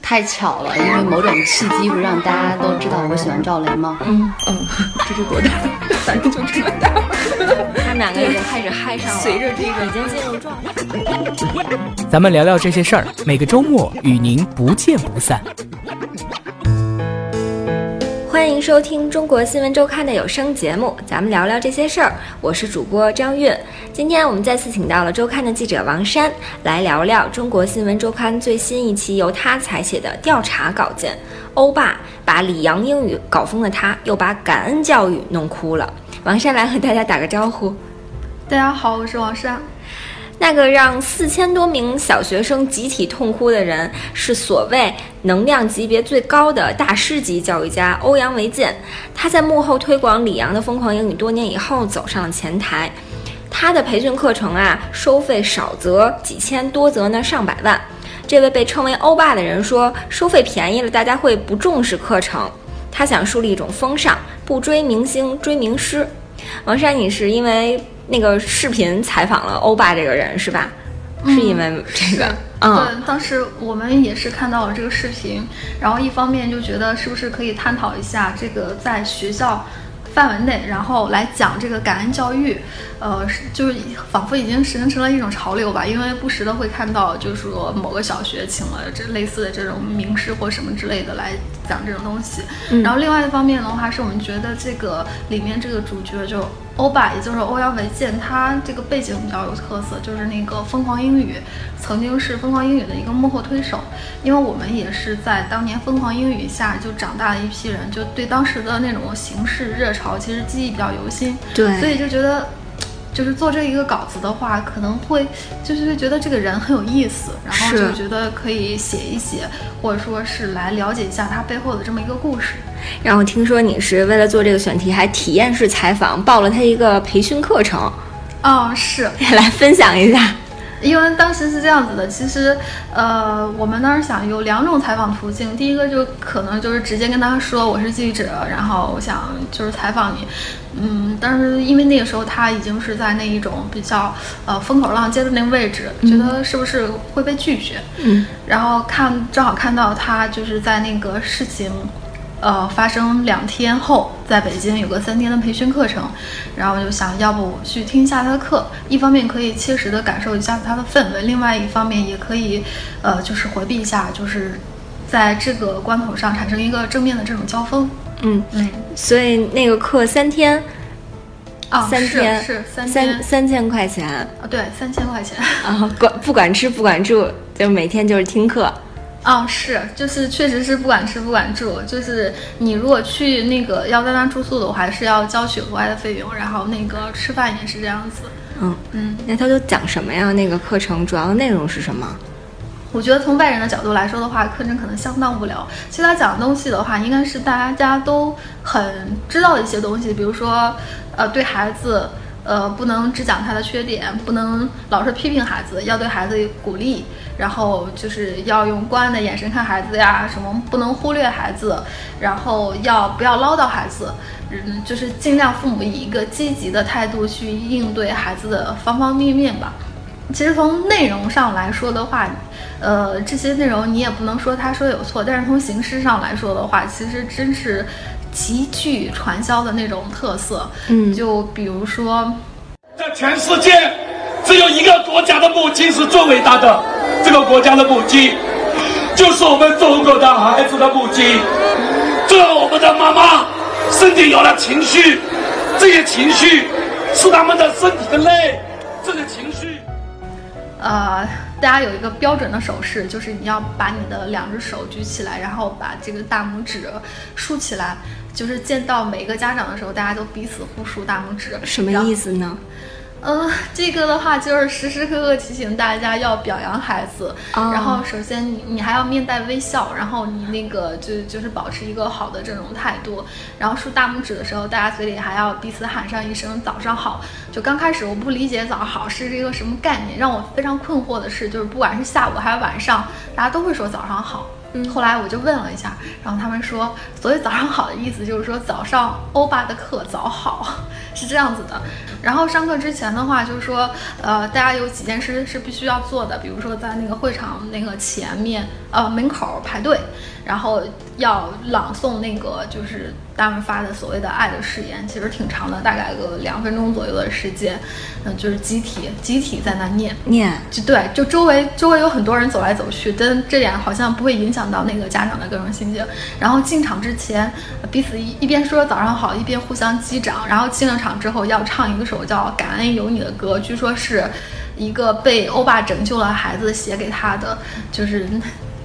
太巧了，因为某种契机，不是让大家都知道我喜欢赵雷吗？嗯嗯，这是多大？反正就这么大。他们两个已经开始嗨上了，随着这个已经进入状态。咱们聊聊这些事儿，每个周末与您不见不散。欢迎收听中国新闻周刊的有声节目，咱们聊聊这些事儿。我是主播张韵。今天我们再次请到了周刊的记者王珊，来聊聊中国新闻周刊最新一期由他采写的调查稿件。欧巴把里昂英语搞疯的他，又把感恩教育弄哭了。王珊来和大家打个招呼。大家好，我是王珊。那个让四千多名小学生集体痛哭的人，是所谓能量级别最高的大师级教育家欧阳维建。他在幕后推广李阳的疯狂英语多年以后，走上了前台。他的培训课程啊，收费少则几千，多则呢上百万。这位被称为欧巴的人说，收费便宜了，大家会不重视课程。他想树立一种风尚，不追明星，追名师。王珊，你是因为？那个视频采访了欧巴这个人是吧？是因为这个，嗯，对，当时我们也是看到了这个视频，然后一方面就觉得是不是可以探讨一下这个在学校。范围内，然后来讲这个感恩教育，呃，就是仿佛已经形成了一种潮流吧。因为不时的会看到，就是说某个小学请了这类似的这种名师或什么之类的来讲这种东西。然后另外一方面的话，是我们觉得这个里面这个主角就欧巴，也就是欧阳维建，他这个背景比较有特色，就是那个疯狂英语曾经是疯狂英语的一个幕后推手。因为我们也是在当年疯狂英语下就长大的一批人，就对当时的那种形式热潮。其实记忆比较犹新，对，所以就觉得，就是做这一个稿子的话，可能会就是觉得这个人很有意思，然后就觉得可以写一写，或者说是来了解一下他背后的这么一个故事。然后听说你是为了做这个选题，还体验式采访，报了他一个培训课程。哦，是，来分享一下。因为当时是这样子的，其实，呃，我们当时想有两种采访途径，第一个就可能就是直接跟他说我是记者，然后我想就是采访你，嗯，但是因为那个时候他已经是在那一种比较呃风口浪尖的那个位置，觉得是不是会被拒绝，嗯，然后看正好看到他就是在那个事情。呃，发生两天后，在北京有个三天的培训课程，然后我就想要不去听一下他的课，一方面可以切实的感受一下他的氛围，另外一方面也可以，呃，就是回避一下，就是在这个关头上产生一个正面的这种交锋。嗯嗯，所以那个课三天，啊，三天是三三三千块钱啊，对，三千块钱啊，管不管吃不管住，就每天就是听课。啊，是，就是确实是不管吃不管住，就是你如果去那个要在那住宿的话，还是要交取额外的费用，然后那个吃饭也是这样子。嗯嗯，那他都讲什么呀？那个课程主要的内容是什么？我觉得从外人的角度来说的话，课程可能相当无聊。其实他讲的东西的话，应该是大家都很知道的一些东西，比如说，呃，对孩子。呃，不能只讲他的缺点，不能老是批评孩子，要对孩子鼓励，然后就是要用关爱的眼神看孩子呀，什么不能忽略孩子，然后要不要唠叨孩子，嗯，就是尽量父母以一个积极的态度去应对孩子的方方面面吧。其实从内容上来说的话，呃，这些内容你也不能说他说有错，但是从形式上来说的话，其实真是。极具传销的那种特色，嗯，就比如说，在全世界只有一个国家的母亲是最伟大的，这个国家的母亲就是我们中国的孩子的母亲。这我们的妈妈身体有了情绪，这些情绪是他们的身体的泪，这个情绪，呃。大家有一个标准的手势，就是你要把你的两只手举起来，然后把这个大拇指竖起来，就是见到每个家长的时候，大家都彼此互竖大拇指，什么意思呢？嗯，这个的话就是时时刻刻提醒大家要表扬孩子，然后首先你你还要面带微笑，然后你那个就就是保持一个好的这种态度，然后竖大拇指的时候，大家嘴里还要彼此喊上一声早上好。就刚开始我不理解早上好是一个什么概念，让我非常困惑的是，就是不管是下午还是晚上，大家都会说早上好。嗯，后来我就问了一下，然后他们说，所谓早上好的意思就是说早上欧巴的课早好，是这样子的。然后上课之前的话，就是说，呃，大家有几件事是必须要做的，比如说在那个会场那个前面，呃，门口排队，然后要朗诵那个就是他们发的所谓的爱的誓言，其实挺长的，大概个两分钟左右的时间，嗯、就是集体集体在那念。念就对，就周围周围有很多人走来走去，但这点好像不会影响到那个家长的各种心情。然后进场之前，彼此一一边说早上好，一边互相击掌。然后进了场之后，要唱一个首叫《感恩有你》的歌，据说是一个被欧巴拯救了孩子写给他的，就是。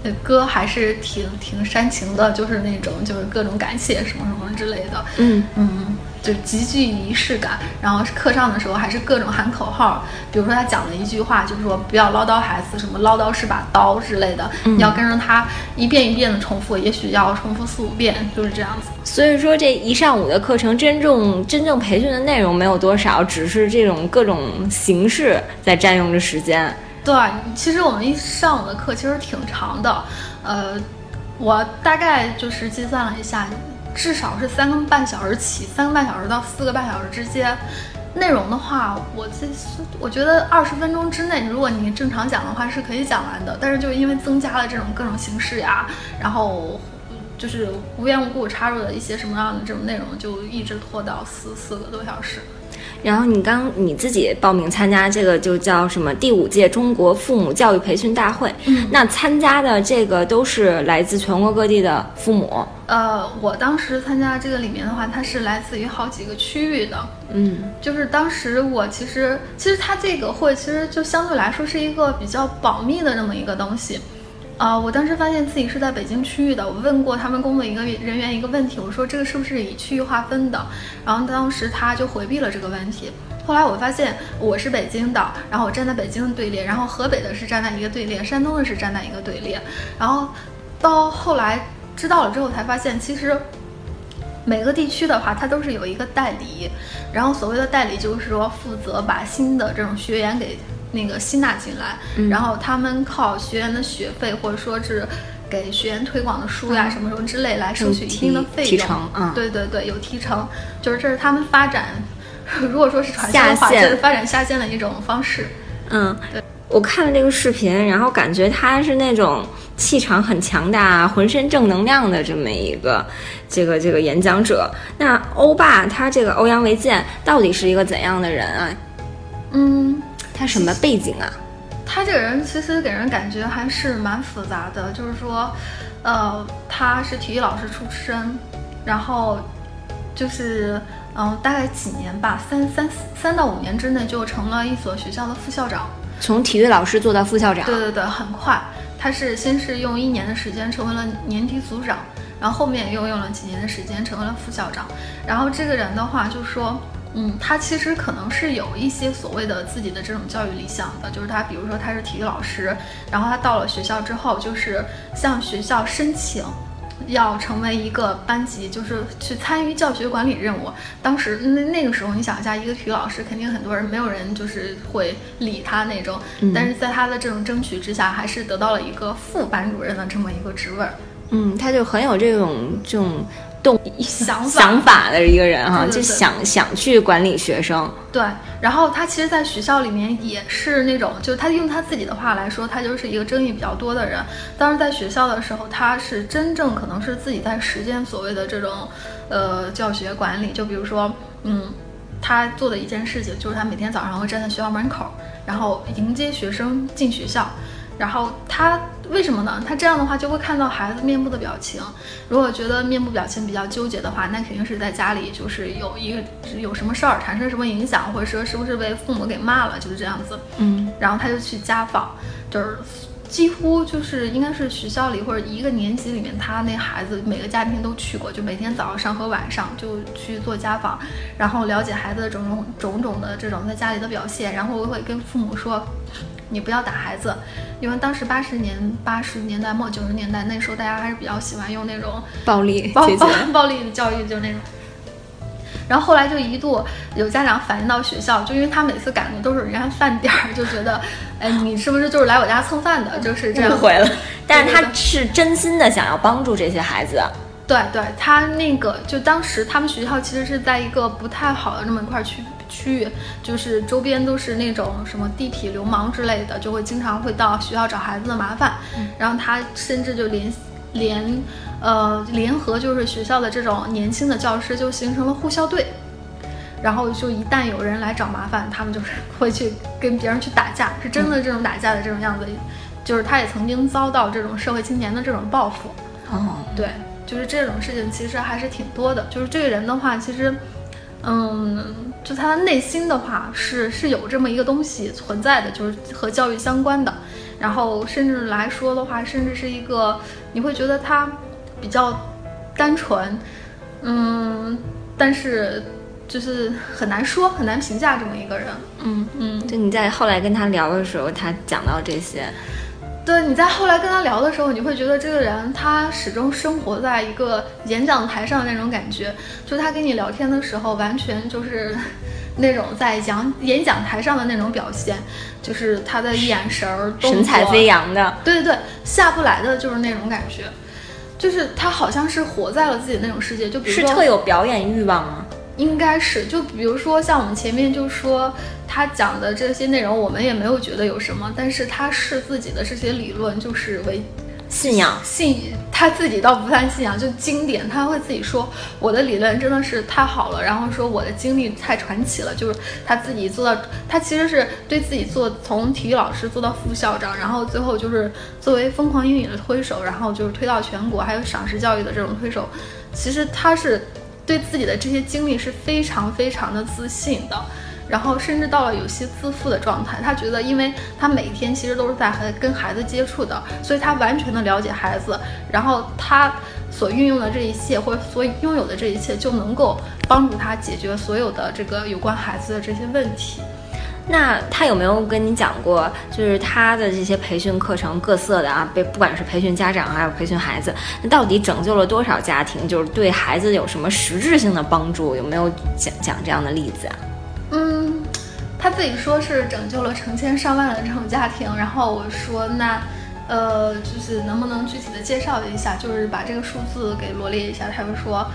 呃歌还是挺挺煽情的，就是那种就是各种感谢什么什么之类的，嗯嗯，就极具仪式感。然后课上的时候还是各种喊口号，比如说他讲了一句话，就是说不要唠叨孩子，什么唠叨是把刀之类的，你要跟着他一遍一遍的重复，也许要重复四五遍，就是这样子。所以说这一上午的课程，真正真正培训的内容没有多少，只是这种各种形式在占用着时间。对，其实我们一上午的课其实挺长的，呃，我大概就是计算了一下，至少是三个半小时起，三个半小时到四个半小时之间。内容的话，我这我觉得二十分钟之内，如果你正常讲的话是可以讲完的，但是就因为增加了这种各种形式呀，然后就是无缘无故插入的一些什么样的这种内容，就一直拖到四四个多小时。然后你刚你自己报名参加这个就叫什么第五届中国父母教育培训大会，嗯。那参加的这个都是来自全国各地的父母，呃，我当时参加这个里面的话，它是来自于好几个区域的，嗯。就是当时我其实其实它这个会其实就相对来说是一个比较保密的这么一个东西。啊、我当时发现自己是在北京区域的，我问过他们工作一个人员一个问题，我说这个是不是以区域划分的？然后当时他就回避了这个问题。后来我发现我是北京的，然后我站在北京的队列，然后河北的是站在一个队列，山东的是站在一个队列，然后到后来知道了之后才发现，其实每个地区的话，它都是有一个代理，然后所谓的代理就是说负责把新的这种学员给那个吸纳进来，然后他们靠学员的学费或者说是给学员推广的书呀、什么什么之类来收取一定的费用。提成啊对对对，有提成，就是这是他们发展，如果说是传销的话，这是发展下线的一种方式。嗯，对我看了这个视频，然后感觉他是那种气场很强大、浑身正能量的这么一个这个这个演讲者。那欧巴他这个欧阳维健到底是一个怎样的人啊？嗯，他什么背景啊？他这个人其实给人感觉还是蛮复杂的，就是说，呃，他是体育老师出身，然后就是嗯、大概几年吧，三三三到五年之内就成了一所学校的副校长。从体育老师做到副校长，对对对，很快。他是先是用一年的时间成为了年级组长，然后后面又用了几年的时间成为了副校长。然后这个人的话，就说，嗯，他其实可能是有一些所谓的自己的这种教育理想的，就是他比如说他是体育老师，然后他到了学校之后，就是向学校申请。要成为一个班级，就是去参与教学管理任务。当时那那个时候，你想一下，一个体育老师，肯定很多人没有人就是会理他那种。但是在他的这种争取之下，还是得到了一个副班主任的这么一个职位儿。嗯，他就很有这种这种动想法想法的一个人哈，就想想去管理学生。对，然后他其实，在学校里面也是那种，就是他用他自己的话来说，他就是一个争议比较多的人。当时在学校的时候，他是真正可能是自己在实践所谓的这种，呃，教学管理。就比如说，嗯，他做的一件事情，就是他每天早上会站在学校门口，然后迎接学生进学校。然后他为什么呢？他这样的话就会看到孩子面部的表情。如果觉得面部表情比较纠结的话，那肯定是在家里就是有一个有什么事儿产生什么影响，或者说是不是被父母给骂了，就是这样子。嗯，然后他就去家访，就是几乎就是应该是学校里或者一个年级里面，他那孩子每个家庭都去过，就每天早上和晚上就去做家访，然后了解孩子的种种种种的这种在家里的表现，然后会跟父母说。你不要打孩子，因为当时八十年八十年代末九十年代那时候，大家还是比较喜欢用那种暴力暴暴。暴力的教育，就那种。然后后来就一度有家长反映到学校，就因为他每次赶的都是人家饭点儿，就觉得，哎，你是不是就是来我家蹭饭的？就是这样。回了，但是他是真心的想要帮助这些孩子。对对，他那个就当时他们学校其实是在一个不太好的那么一块区区域，就是周边都是那种什么地痞流氓之类的，就会经常会到学校找孩子的麻烦。然后他甚至就联联呃联合就是学校的这种年轻的教师，就形成了护校队。然后就一旦有人来找麻烦，他们就是会去跟别人去打架，是真的这种打架的这种样子。就是他也曾经遭到这种社会青年的这种报复。哦，对，就是这种事情其实还是挺多的。就是这个人的话，其实，嗯，就他内心的话是是有这么一个东西存在的，就是和教育相关的。然后甚至来说的话，甚至是一个你会觉得他比较单纯，嗯，但是就是很难说，很难评价这么一个人。嗯嗯，就你在后来跟他聊的时候，他讲到这些，对，你在后来跟他聊的时候，你会觉得这个人他始终生活在一个演讲台上的那种感觉，就他跟你聊天的时候，完全就是那种在讲演讲台上的那种表现，就是他的眼神儿、神采飞扬的。对对对，下不来的就是那种感觉，就是他好像是活在了自己那种世界，就比如说是特有表演欲望吗？应该是，就比如说像我们前面就说他讲的这些内容，我们也没有觉得有什么，但是他视自己的这些理论就是为信仰。信，他自己倒不算信仰，就经典，他会自己说我的理论真的是太好了，然后说我的经历太传奇了，就是他自己做到，他其实是对自己做从体育老师做到副校长，然后最后就是作为疯狂英语的推手，然后就是推到全国，还有赏识教育的这种推手，其实他是对自己的这些经历是非常非常的自信的。然后甚至到了有些自负的状态，他觉得，因为他每天其实都是在和跟孩子接触的，所以他完全的了解孩子，然后他所运用的这一切或者所拥有的这一切，就能够帮助他解决所有的这个有关孩子的这些问题。那他有没有跟你讲过，就是他的这些培训课程各色的啊，被不管是培训家长还是培训孩子，那到底拯救了多少家庭？就是对孩子有什么实质性的帮助？有没有讲讲这样的例子啊？嗯，他自己说是拯救了成千上万的这种家庭，然后我说那，呃，就是能不能具体的介绍一下，就是把这个数字给罗列一下？他就说，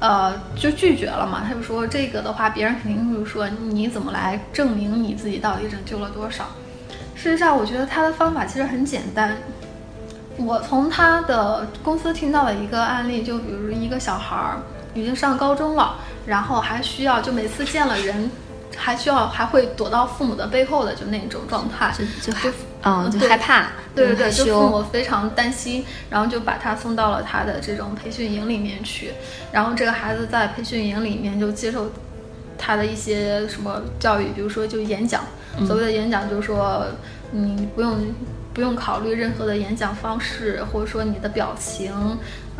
呃，就拒绝了嘛。他就说这个的话，别人肯定会说你怎么来证明你自己到底拯救了多少？事实上，我觉得他的方法其实很简单。我从他的公司听到了一个案例，就比如一个小孩儿已经上高中了，然后还需要就每次见了人。还需要还会躲到父母的背后的就那种状态，就就嗯，就害怕，对对对，就父。母非常担心，然后就把他送到了他的这种培训营里面去，然后这个孩子在培训营里面就接受他的一些什么教育，比如说就演讲，所谓的演讲就是说你不用不用考虑任何的演讲方式，或者说你的表情。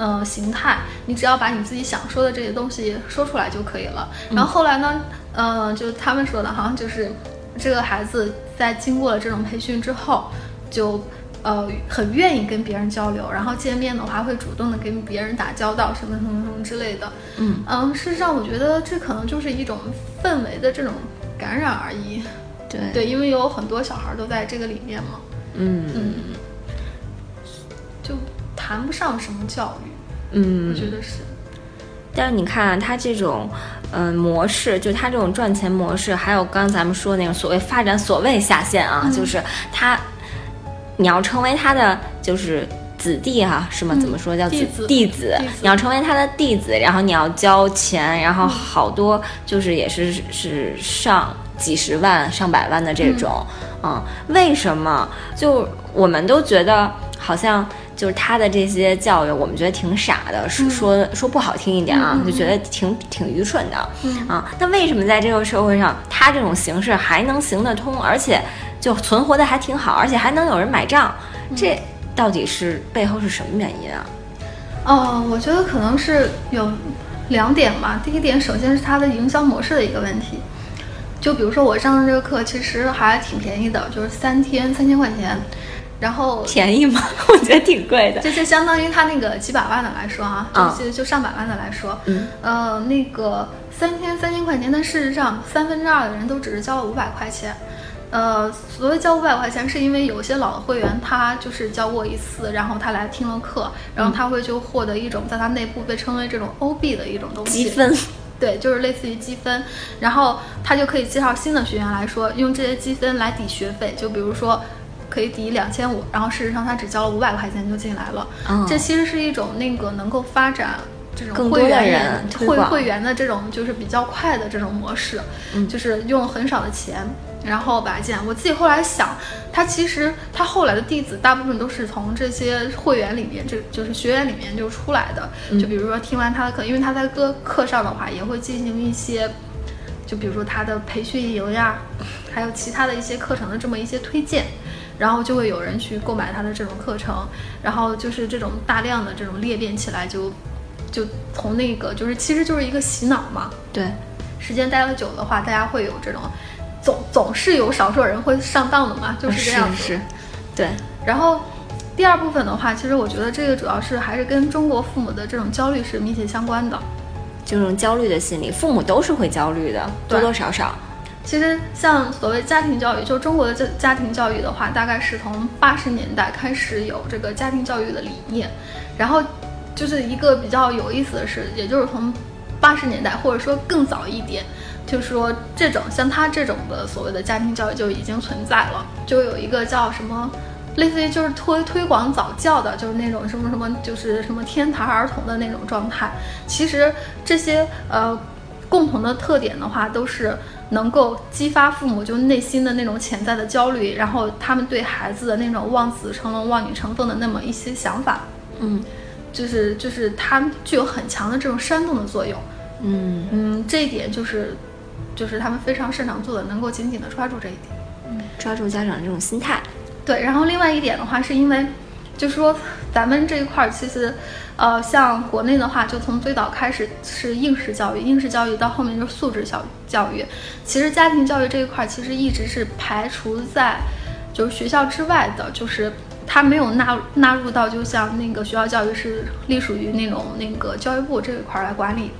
呃，形态，你只要把你自己想说的这些东西说出来就可以了。然后后来呢，呃，就他们说的，好像就是这个孩子在经过了这种培训之后，就呃很愿意跟别人交流，然后见面的话会主动的跟别人打交道，什么什么什么之类的。嗯嗯，事实上我觉得这可能就是一种氛围的这种感染而已。对对，因为有很多小孩都在这个里面嘛，嗯嗯，就谈不上什么教育，嗯我觉得是。但是你看、啊、他这种，嗯、模式，就他这种赚钱模式，还有刚刚咱们说的那种所谓发展所谓下线啊，就是他，你要成为他的就是子弟哈、是吗？嗯怎么说叫子弟子弟子弟子你要成为他的弟子，然后你要交钱，然后好多就是也是是上几十万、上百万的这种，嗯，为什么？就我们都觉得好像。就是他的这些教育，我们觉得挺傻的，是说、说不好听一点啊，就觉得挺挺愚蠢的，嗯啊。那为什么在这个社会上，他这种形式还能行得通，而且就存活的还挺好，而且还能有人买账？这到底是背后是什么原因啊？哦，我觉得可能是有两点吧。第一点，首先是它的营销模式的一个问题。就比如说我上的这个课，其实还挺便宜的，就是三天三千块钱，然后便宜吗？我觉得挺贵的。这就相当于他那个几百万的来说啊，啊就就就上百万的来说，嗯，呃，那个三千三千块钱，但事实上三分之二的人都只是交了五百块钱，呃，所谓交五百块钱，是因为有些老的会员他就是交过一次，然后他来听了课，然后他会就获得一种在他内部被称为这种 OB 的一种东西，积分。对，就是类似于积分，然后他就可以介绍新的学员来说，用这些积分来抵学费，就比如说可以抵两千五，然后事实上他只交了五百块钱就进来了。嗯这其实是一种那个能够发展这种会员人会会员的这种就是比较快的这种模式，嗯就是用很少的钱。然后把它建，我自己后来想，他其实他后来的弟子大部分都是从这些会员里面，这就是学员里面就出来的。嗯就比如说听完他的课，因为他在各课上的话也会进行一些，就比如说他的培训营呀，还有其他的一些课程的这么一些推荐，然后就会有人去购买他的这种课程，然后就是这种大量的这种裂变起来就，就从那个就是其实就是一个洗脑嘛，对，时间待了久的话，大家会有这种，总总是有少数人会上当的嘛，就是这样子。是，对，然后第二部分的话，其实我觉得这个主要是还是跟中国父母的这种焦虑是密切相关的。这种焦虑的心理，父母都是会焦虑的，多多少少。其实像所谓家庭教育，就中国的这家庭教育的话，大概是从八十年代开始有这个家庭教育的理念，然后就是一个比较有意思的是，也就是从八十年代或者说更早一点，就是说这种像他这种的所谓的家庭教育就已经存在了，就有一个叫什么。类似于就是推推广早教的，就是那种什么什么，就是什么天才儿童的那种状态。其实这些呃共同的特点的话，都是能够激发父母就内心的那种潜在的焦虑，然后他们对孩子的那种望子成龙、望女成凤的那么一些想法，嗯就是就是它们具有很强的这种煽动的作用。嗯，嗯，这一点就是就是他们非常擅长做的，能够紧紧的抓住这一点。嗯抓住家长这种心态。对，然后另外一点的话，是因为就是说咱们这一块儿其实，呃，像国内的话，就从最早开始是应试教育，应试教育到后面就是素质教教育。其实家庭教育这一块儿其实一直是排除在就是学校之外的，就是它没有纳纳入到就像那个学校教育是隶属于那种那个教育部这一块儿来管理。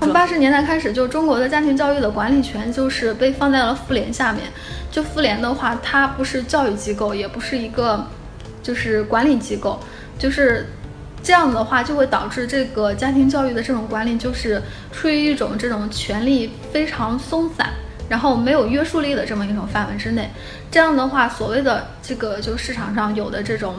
从八十年代开始，就中国的家庭教育的管理权就是被放在了妇联下面。就妇联的话，它不是教育机构，也不是一个就是管理机构，就是这样的话，就会导致这个家庭教育的这种管理就是处于一种这种权力非常松散，然后没有约束力的这么一种范围之内。这样的话，所谓的这个就市场上有的这种。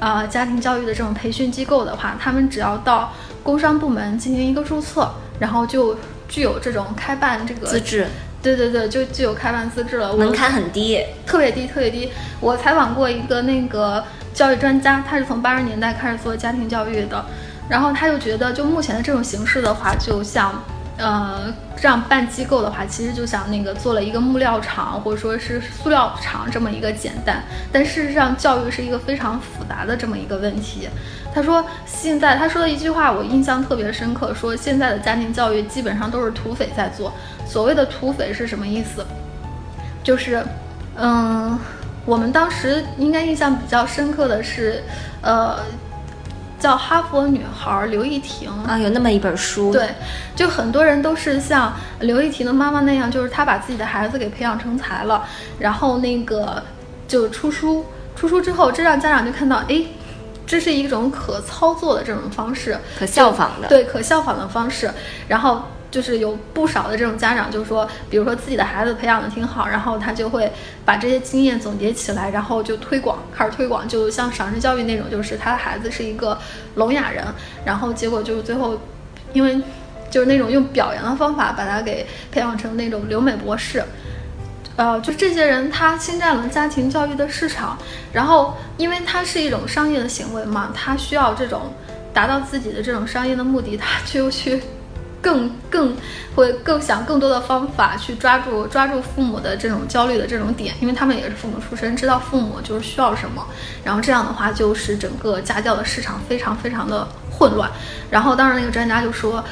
呃，家庭教育的这种培训机构的话，他们只要到工商部门进行一个注册，然后就具有这种开办这个资质对对对，就具有开办资质了。门槛很低，特别低，特别低。我采访过一个那个教育专家，他是从八十年代开始做家庭教育的，然后他就觉得，就目前的这种形式的话，就像。呃，这样办机构的话，其实就像那个做了一个木料厂或者说是塑料厂这么一个简单，但事实上教育是一个非常复杂的这么一个问题。他说现在他说的一句话我印象特别深刻，说现在的家庭教育基本上都是土匪在做。所谓的土匪是什么意思？就是，嗯，我们当时应该印象比较深刻的是，呃。叫哈佛女孩刘亦婷啊，有那么一本书，对，就很多人都是像刘亦婷的妈妈那样，就是她把自己的孩子给培养成才了，然后那个就出书，出书之后，这让家长就看到，哎，这是一种可操作的这种方式，可效仿的，对，可效仿的方式，然后。就是有不少的这种家长，就是说，比如说自己的孩子培养的挺好，然后他就会把这些经验总结起来，然后就推广，开始推广，就像赏识教育那种，就是他的孩子是一个聋哑人，然后结果就是最后，因为就是那种用表扬的方法把他给培养成那种留美博士，呃，就这些人他侵占了家庭教育的市场，然后因为他是一种商业的行为嘛，他需要这种达到自己的这种商业的目的，他就去。更更会更想更多的方法去抓住抓住父母的这种焦虑的这种点，因为他们也是父母出身，知道父母就是需要什么，然后这样的话就使整个家教的市场非常非常的混乱。然后当时那个专家就说，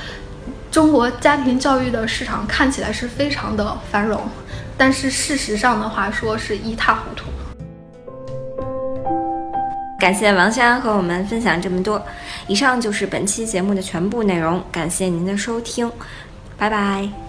中国家庭教育的市场看起来是非常的繁荣，但是事实上的话说是一塌糊涂。感谢王珊和我们分享这么多。以上就是本期节目的全部内容，感谢您的收听，拜拜。